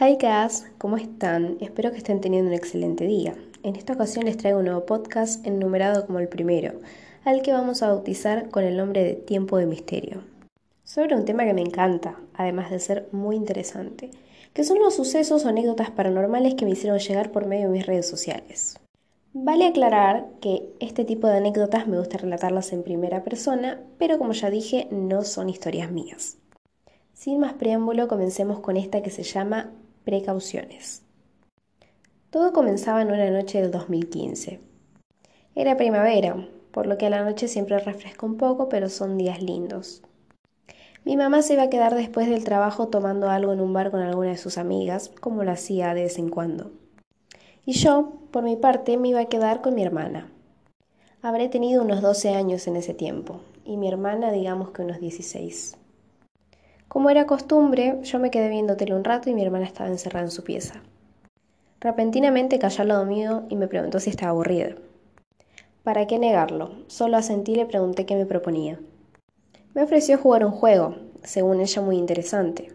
Hi guys, ¿cómo están? Espero que estén teniendo un excelente día. En esta ocasión les traigo un nuevo podcast enumerado como el primero, al que vamos a bautizar con el nombre de Tiempo de Misterio. Sobre un tema que me encanta, además de ser muy interesante, que son los sucesos o anécdotas paranormales que me hicieron llegar por medio de mis redes sociales. Vale aclarar que este tipo de anécdotas me gusta relatarlas en primera persona, pero como ya dije, no son historias mías. Sin más preámbulo, comencemos con esta que se llama Precauciones. Todo comenzaba en una noche del 2015. Era primavera, por lo que a la noche siempre refresca un poco, pero son días lindos. Mi mamá se iba a quedar después del trabajo tomando algo en un bar con alguna de sus amigas, como lo hacía de vez en cuando. Y yo, por mi parte, me iba a quedar con mi hermana. Habré tenido unos 12 años en ese tiempo, y mi hermana digamos que unos 16. Como era costumbre, yo me quedé viendo tele un rato y mi hermana estaba encerrada en su pieza. Repentinamente cayó al lado mío y me preguntó si estaba aburrida. ¿Para qué negarlo? Solo asentí y le pregunté qué me proponía. Me ofreció jugar un juego, según ella muy interesante.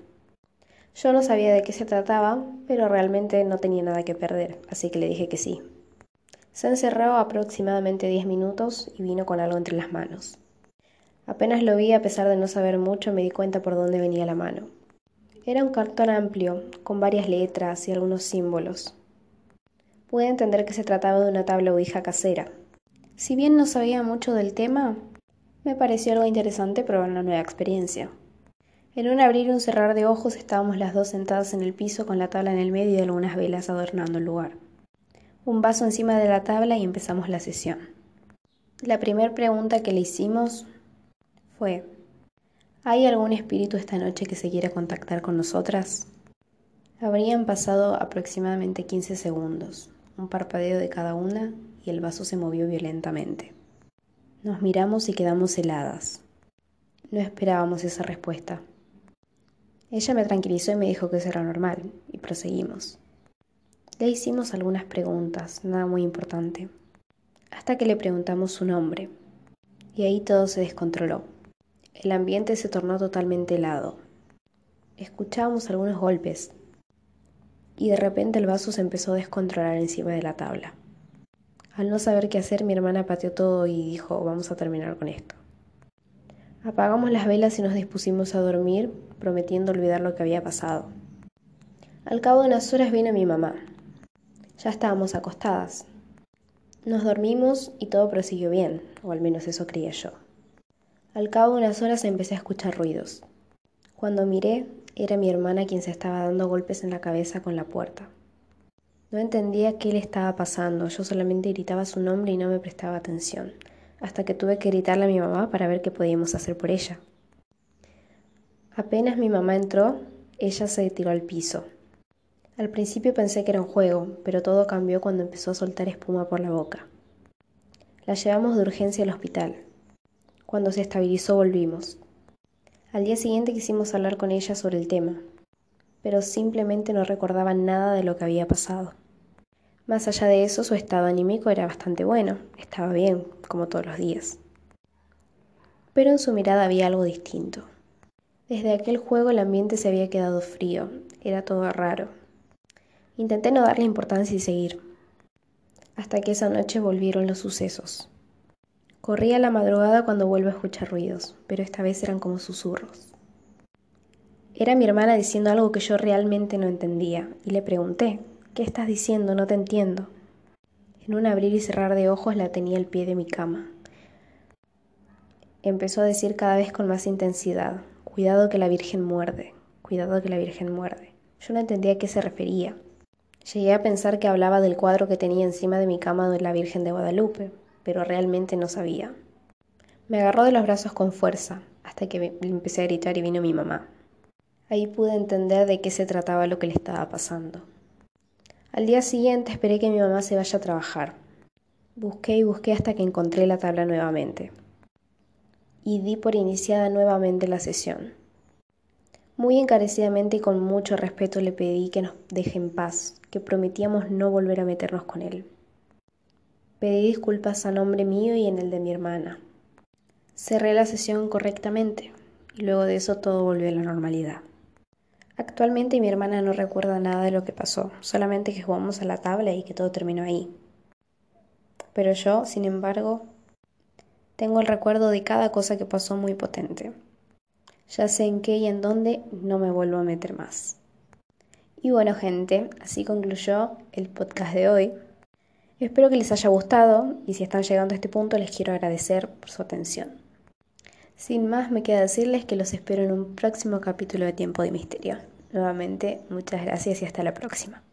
Yo no sabía de qué se trataba, pero realmente no tenía nada que perder, así que le dije que sí. Se encerró aproximadamente diez minutos y vino con algo entre las manos. Apenas lo vi, a pesar de no saber mucho, me di cuenta por dónde venía la mano. Era un cartón amplio, con varias letras y algunos símbolos. Pude entender que se trataba de una tabla Ouija casera. Si bien no sabía mucho del tema, me pareció algo interesante probar una nueva experiencia. En un abrir y un cerrar de ojos estábamos las dos sentadas en el piso con la tabla en el medio y algunas velas adornando el lugar. Un vaso encima de la tabla y empezamos la sesión. La primera pregunta que le hicimos fue, ¿hay algún espíritu esta noche que se quiera contactar con nosotras? Habrían pasado aproximadamente 15 segundos, un parpadeo de cada una y el vaso se movió violentamente. Nos miramos y quedamos heladas. No esperábamos esa respuesta. Ella me tranquilizó y me dijo que eso era normal, y proseguimos. Le hicimos algunas preguntas, nada muy importante, hasta que le preguntamos su nombre, y ahí todo se descontroló. El ambiente se tornó totalmente helado. Escuchábamos algunos golpes y de repente el vaso se empezó a descontrolar encima de la tabla. Al no saber qué hacer, mi hermana pateó todo y dijo, vamos a terminar con esto. Apagamos las velas y nos dispusimos a dormir, prometiendo olvidar lo que había pasado. Al cabo de unas horas vino mi mamá. Ya estábamos acostadas. Nos dormimos y todo prosiguió bien, o al menos eso creía yo. Al cabo de unas horas empecé a escuchar ruidos. Cuando miré, era mi hermana quien se estaba dando golpes en la cabeza con la puerta. No entendía qué le estaba pasando, yo solamente gritaba su nombre y no me prestaba atención, hasta que tuve que gritarle a mi mamá para ver qué podíamos hacer por ella. Apenas mi mamá entró, ella se tiró al piso. Al principio pensé que era un juego, pero todo cambió cuando empezó a soltar espuma por la boca. La llevamos de urgencia al hospital. Cuando se estabilizó volvimos. Al día siguiente quisimos hablar con ella sobre el tema, pero simplemente no recordaba nada de lo que había pasado. Más allá de eso, su estado anímico era bastante bueno, estaba bien, como todos los días. Pero en su mirada había algo distinto. Desde aquel juego el ambiente se había quedado frío, era todo raro. Intenté no darle importancia y seguir, hasta que esa noche volvieron los sucesos. Corría la madrugada cuando vuelvo a escuchar ruidos, pero esta vez eran como susurros. Era mi hermana diciendo algo que yo realmente no entendía, y le pregunté, ¿qué estás diciendo? No te entiendo. En un abrir y cerrar de ojos la tenía al pie de mi cama. Empezó a decir cada vez con más intensidad, cuidado que la Virgen muerde, cuidado que la Virgen muerde. Yo no entendía a qué se refería. Llegué a pensar que hablaba del cuadro que tenía encima de mi cama de la Virgen de Guadalupe, pero realmente no sabía. Me agarró de los brazos con fuerza, hasta que empecé a gritar y vino mi mamá. Ahí pude entender de qué se trataba lo que le estaba pasando. Al día siguiente esperé que mi mamá se vaya a trabajar. Busqué y busqué hasta que encontré la tabla nuevamente. Y di por iniciada nuevamente la sesión. Muy encarecidamente y con mucho respeto le pedí que nos deje en paz, que prometíamos no volver a meternos con él. Pedí disculpas a nombre mío y en el de mi hermana. Cerré la sesión correctamente y luego de eso todo volvió a la normalidad. Actualmente mi hermana no recuerda nada de lo que pasó, solamente que jugamos a la tabla y que todo terminó ahí. Pero yo, sin embargo, tengo el recuerdo de cada cosa que pasó muy potente. Ya sé en qué y en dónde no me vuelvo a meter más. Y bueno gente, así concluyó el podcast de hoy. Espero que les haya gustado y si están llegando a este punto les quiero agradecer por su atención. Sin más me queda decirles que los espero en un próximo capítulo de Tiempo de Misterio. Nuevamente, muchas gracias y hasta la próxima.